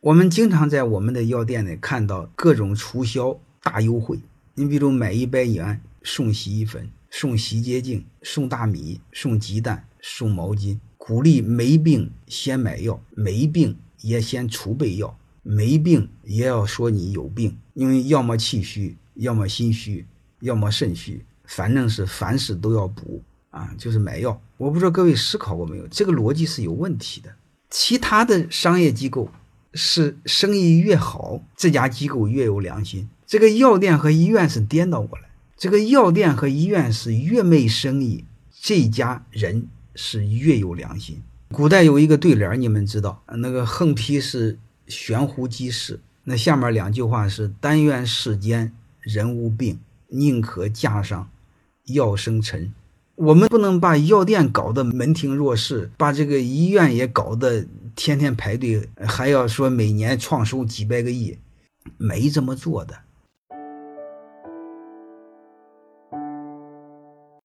我们经常在我们的药店里看到各种促销大优惠。你比如买一百元送洗衣粉、送洗洁精、送大米、送鸡蛋、送毛巾，鼓励没病先买药，没病也先储备药，没病也要说你有病，因为要么气虚，要么心虚，要么肾虚，反正是凡事都要补啊，就是买药。我不知道各位思考过没有，这个逻辑是有问题的。其他的商业机构。是生意越好，这家机构越有良心。这个药店和医院是颠倒过来，这个药店和医院是越没生意，这家人是越有良心。古代有一个对联，你们知道？那个横批是“悬壶济世”，那下面两句话是“但愿世间人无病，宁可架上药生尘”。我们不能把药店搞得门庭若市，把这个医院也搞得天天排队，还要说每年创收几百个亿，没这么做的。